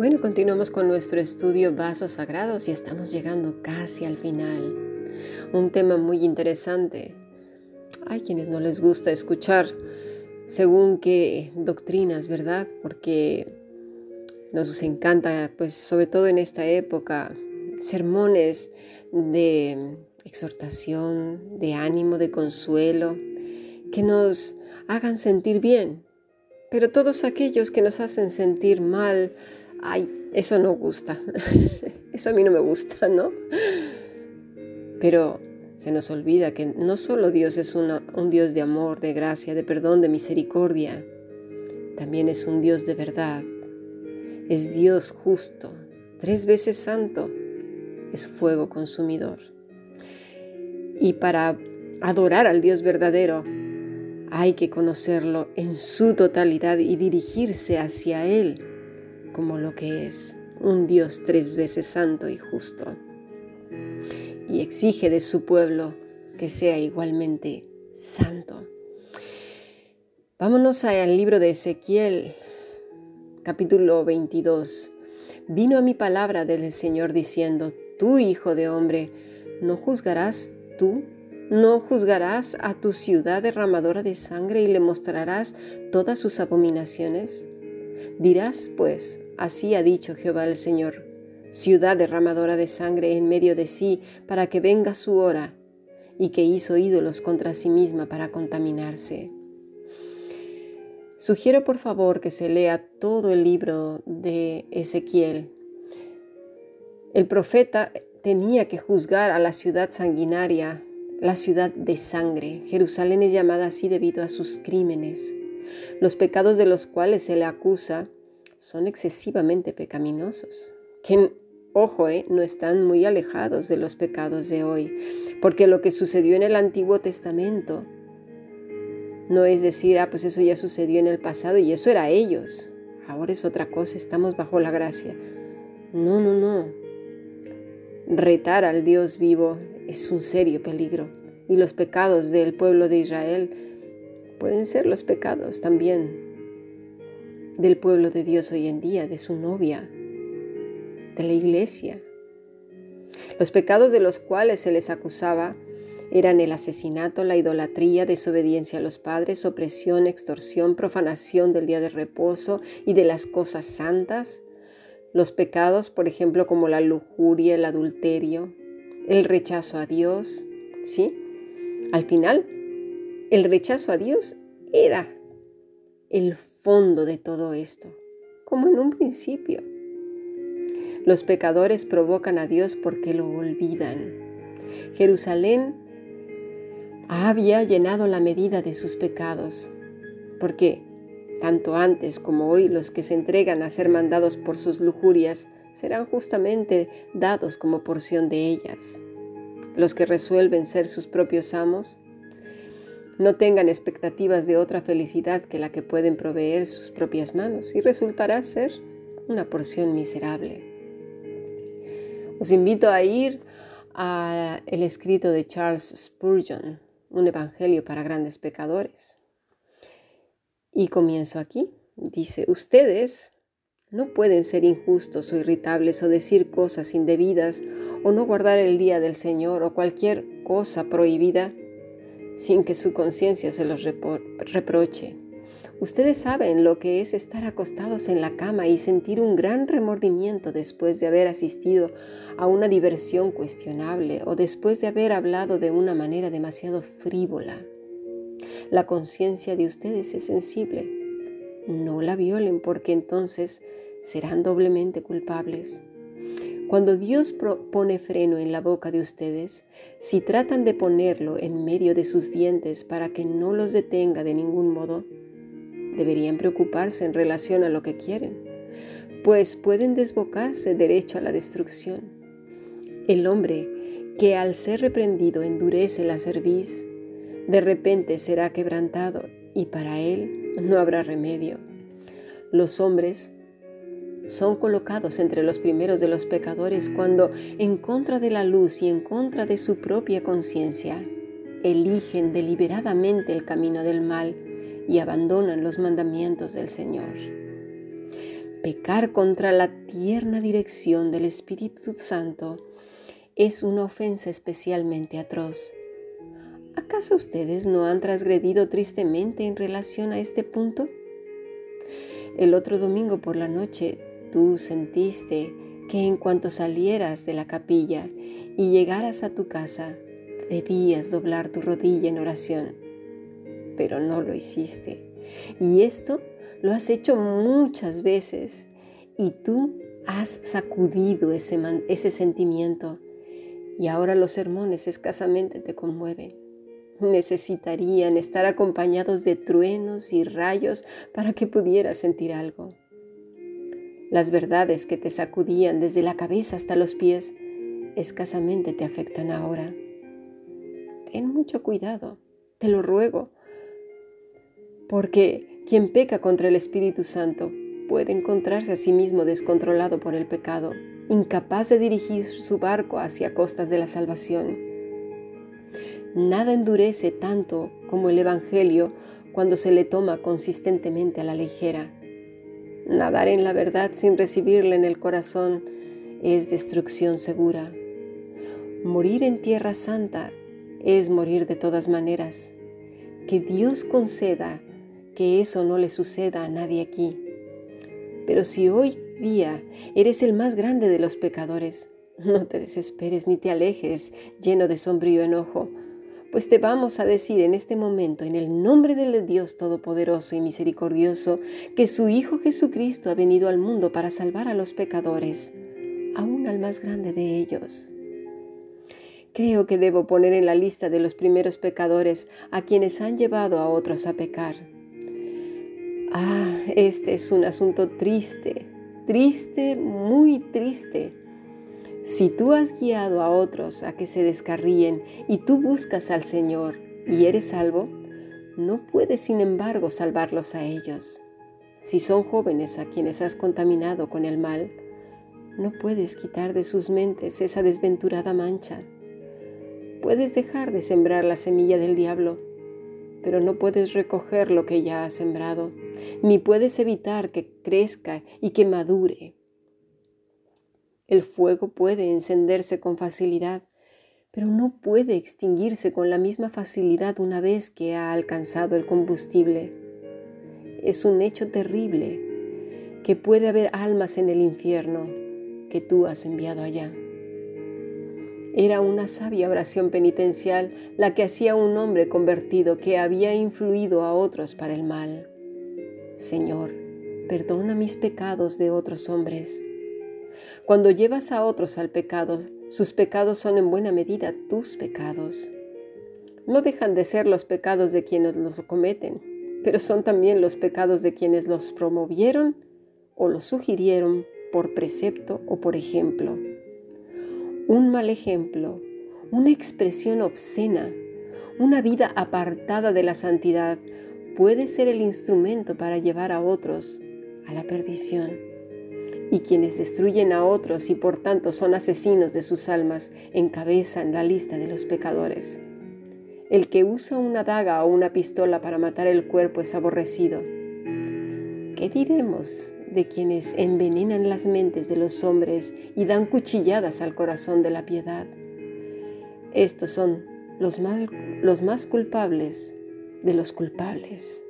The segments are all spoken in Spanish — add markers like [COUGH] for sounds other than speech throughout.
Bueno, continuamos con nuestro estudio Vasos Sagrados y estamos llegando casi al final. Un tema muy interesante. Hay quienes no les gusta escuchar según qué doctrinas, ¿verdad? Porque nos encanta, pues sobre todo en esta época, sermones de exhortación, de ánimo, de consuelo, que nos hagan sentir bien. Pero todos aquellos que nos hacen sentir mal, ay, eso no gusta, [LAUGHS] eso a mí no me gusta, ¿no? Pero se nos olvida que no solo Dios es un Dios de amor, de gracia, de perdón, de misericordia, también es un Dios de verdad, es Dios justo, tres veces santo, es fuego consumidor. Y para adorar al Dios verdadero, hay que conocerlo en su totalidad y dirigirse hacia Él como lo que es un Dios tres veces santo y justo. Y exige de su pueblo que sea igualmente santo. Vámonos al libro de Ezequiel, capítulo 22. Vino a mi palabra del Señor diciendo, tú hijo de hombre, ¿no juzgarás tú? ¿No juzgarás a tu ciudad derramadora de sangre y le mostrarás todas sus abominaciones? Dirás, pues, así ha dicho Jehová el Señor, ciudad derramadora de sangre en medio de sí, para que venga su hora, y que hizo ídolos contra sí misma para contaminarse. Sugiero por favor que se lea todo el libro de Ezequiel. El profeta tenía que juzgar a la ciudad sanguinaria, la ciudad de sangre. Jerusalén es llamada así debido a sus crímenes. Los pecados de los cuales se le acusa son excesivamente pecaminosos, que, ojo, eh, no están muy alejados de los pecados de hoy, porque lo que sucedió en el Antiguo Testamento no es decir, ah, pues eso ya sucedió en el pasado y eso era ellos, ahora es otra cosa, estamos bajo la gracia. No, no, no. Retar al Dios vivo es un serio peligro y los pecados del pueblo de Israel pueden ser los pecados también del pueblo de Dios hoy en día, de su novia, de la iglesia. Los pecados de los cuales se les acusaba eran el asesinato, la idolatría, desobediencia a los padres, opresión, extorsión, profanación del día de reposo y de las cosas santas. Los pecados, por ejemplo, como la lujuria, el adulterio, el rechazo a Dios, ¿sí? Al final, el rechazo a Dios era el fondo de todo esto, como en un principio. Los pecadores provocan a Dios porque lo olvidan. Jerusalén había llenado la medida de sus pecados, porque tanto antes como hoy los que se entregan a ser mandados por sus lujurias serán justamente dados como porción de ellas. Los que resuelven ser sus propios amos no tengan expectativas de otra felicidad que la que pueden proveer sus propias manos y resultará ser una porción miserable. Os invito a ir al escrito de Charles Spurgeon, un evangelio para grandes pecadores. Y comienzo aquí. Dice, ustedes no pueden ser injustos o irritables o decir cosas indebidas o no guardar el día del Señor o cualquier cosa prohibida sin que su conciencia se los reproche. Ustedes saben lo que es estar acostados en la cama y sentir un gran remordimiento después de haber asistido a una diversión cuestionable o después de haber hablado de una manera demasiado frívola. La conciencia de ustedes es sensible. No la violen porque entonces serán doblemente culpables. Cuando Dios pone freno en la boca de ustedes, si tratan de ponerlo en medio de sus dientes para que no los detenga de ningún modo, deberían preocuparse en relación a lo que quieren, pues pueden desbocarse derecho a la destrucción. El hombre que al ser reprendido endurece la cerviz, de repente será quebrantado y para él no habrá remedio. Los hombres son colocados entre los primeros de los pecadores cuando, en contra de la luz y en contra de su propia conciencia, eligen deliberadamente el camino del mal y abandonan los mandamientos del Señor. Pecar contra la tierna dirección del Espíritu Santo es una ofensa especialmente atroz. ¿Acaso ustedes no han transgredido tristemente en relación a este punto? El otro domingo por la noche tú sentiste que en cuanto salieras de la capilla y llegaras a tu casa, debías doblar tu rodilla en oración, pero no lo hiciste. Y esto lo has hecho muchas veces y tú has sacudido ese, ese sentimiento y ahora los sermones escasamente te conmueven. Necesitarían estar acompañados de truenos y rayos para que pudieras sentir algo. Las verdades que te sacudían desde la cabeza hasta los pies escasamente te afectan ahora. Ten mucho cuidado, te lo ruego, porque quien peca contra el Espíritu Santo puede encontrarse a sí mismo descontrolado por el pecado, incapaz de dirigir su barco hacia costas de la salvación. Nada endurece tanto como el Evangelio cuando se le toma consistentemente a la ligera. Nadar en la verdad sin recibirla en el corazón es destrucción segura. Morir en tierra santa es morir de todas maneras. Que Dios conceda que eso no le suceda a nadie aquí. Pero si hoy día eres el más grande de los pecadores, no te desesperes ni te alejes lleno de sombrío enojo, pues te vamos a decir en este momento, en el nombre del Dios Todopoderoso y Misericordioso, que su Hijo Jesucristo ha venido al mundo para salvar a los pecadores, aún al más grande de ellos. Creo que debo poner en la lista de los primeros pecadores a quienes han llevado a otros a pecar. Ah, este es un asunto triste, triste, muy triste si tú has guiado a otros a que se descarríen y tú buscas al Señor y eres salvo, no puedes sin embargo salvarlos a ellos. Si son jóvenes a quienes has contaminado con el mal, no puedes quitar de sus mentes esa desventurada mancha. Puedes dejar de sembrar la semilla del diablo, pero no puedes recoger lo que ya has sembrado, ni puedes evitar que crezca y que madure el fuego puede encenderse con facilidad, pero no puede extinguirse con la misma facilidad una vez que ha alcanzado el combustible. Es un hecho terrible que puede haber almas en el infierno que tú has enviado allá. Era una sabia oración penitencial la que hacía un hombre convertido que había influido a otros para el mal. Señor, perdona mis pecados de otros hombres cuando llevas a otros al pecado, sus pecados son en buena medida tus pecados. No dejan de ser los pecados de quienes los cometen, pero son también los pecados de quienes los promovieron o los sugirieron por precepto o por ejemplo. Un mal ejemplo, una expresión obscena, una vida apartada de la santidad puede ser el instrumento para llevar a otros a la perdición y quienes destruyen a otros y por tanto son asesinos de sus almas encabezan la lista de los pecadores. El que usa una daga o una pistola para matar el cuerpo es aborrecido. ¿Qué diremos de quienes envenenan las mentes de los hombres y dan cuchilladas al corazón de la piedad? Estos son los, más culpables de los culpables.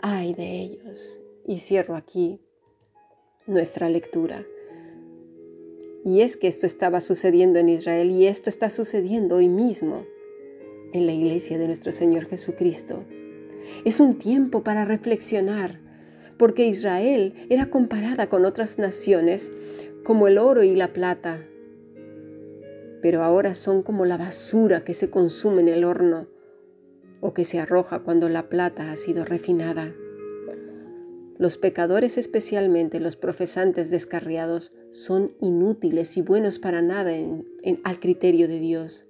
Ay de ellos. Y cierro aquí nuestra lectura. Y es que esto estaba sucediendo en Israel y esto está sucediendo hoy mismo en la iglesia de nuestro Señor Jesucristo. Es un tiempo para reflexionar, porque Israel era comparada con otras naciones como el oro y la plata, pero ahora son como la basura que se consume en el horno o que se arroja cuando la plata ha sido refinada. Los pecadores, especialmente los profesantes descarriados, son inútiles y buenos para nada al criterio de Dios.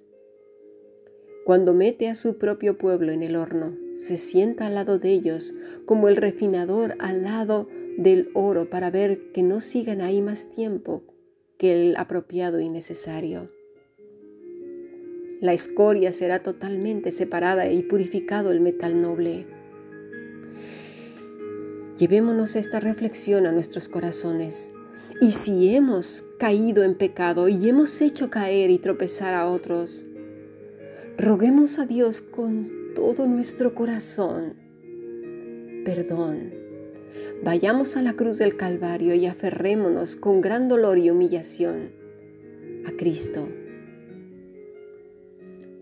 Cuando mete a su propio pueblo en el horno, se sienta al lado de ellos como el refinador al lado del oro para ver que no sigan ahí más tiempo que el apropiado y necesario. La escoria será totalmente separada y purificado el metal noble. Llevémonos esta reflexión a nuestros corazones. Y si hemos caído en pecado y hemos hecho caer y tropezar a otros, roguemos a Dios con todo nuestro corazón perdón. Vayamos a la cruz del Calvario y aferrémonos con gran dolor y humillación a Cristo.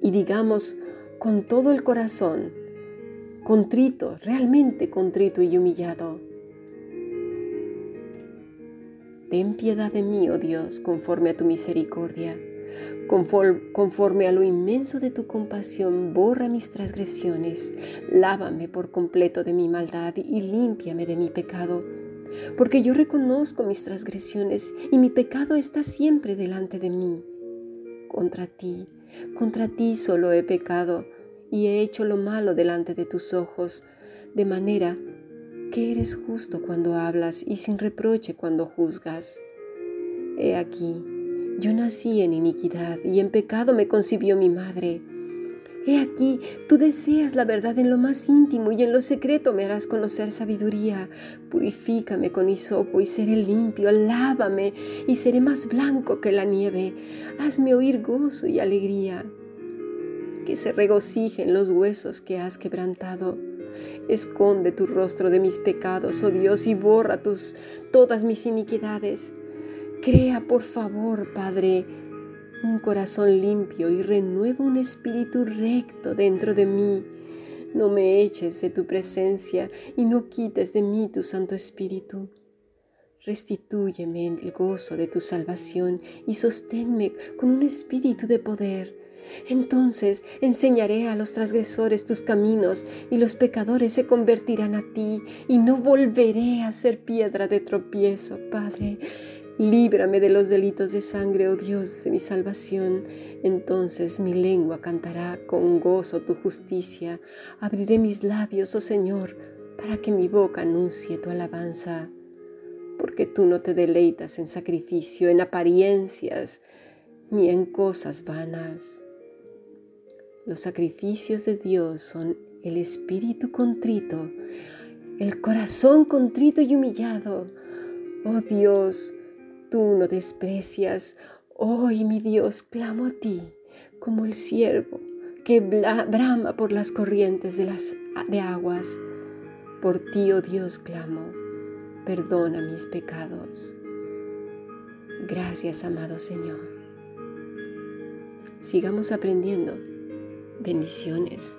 Y digamos con todo el corazón, contrito, realmente contrito y humillado. Ten piedad de mí, oh Dios, conforme a tu misericordia. Conforme a lo inmenso de tu compasión, borra mis transgresiones, lávame por completo de mi maldad y límpiame de mi pecado. Porque yo reconozco mis transgresiones y mi pecado está siempre delante de mí. Contra ti, contra ti solo he pecado y he hecho lo malo delante de tus ojos, de manera que eres justo cuando hablas y sin reproche cuando juzgas. He aquí, yo nací en iniquidad y en pecado me concibió mi madre. He aquí, tú deseas la verdad en lo más íntimo y en lo secreto me harás conocer sabiduría. Purifícame con hisopo y seré limpio, lávame y seré más blanco que la nieve. Hazme oír gozo y alegría que se regocijen los huesos que has quebrantado. Esconde tu rostro de mis pecados, oh Dios, y borra tus, todas mis iniquidades. Crea, por favor, Padre, un corazón limpio y renueva un espíritu recto dentro de mí. No me eches de tu presencia y no quites de mí tu Santo Espíritu. Restitúyeme el gozo de tu salvación y sosténme con un espíritu de poder entonces enseñaré a los transgresores tus caminos y los pecadores se convertirán a ti y no volveré a ser piedra de tropiezo, Padre. Líbrame de los delitos de sangre, oh Dios de mi salvación. Entonces mi lengua cantará con gozo tu justicia. Abriré mis labios, oh Señor, para que mi boca anuncie tu alabanza. Porque tú no te deleitas en sacrificio, en apariencias, ni en cosas vanas. Los sacrificios de Dios son el espíritu contrito, el corazón contrito y humillado. Oh Dios, tú no desprecias. Hoy, mi Dios, clamo a ti como el siervo que brama por las corrientes de las de aguas. Por ti, oh Dios, clamo. Perdona mis pecados. Gracias, amado Señor. Sigamos aprendiendo Bendiciones.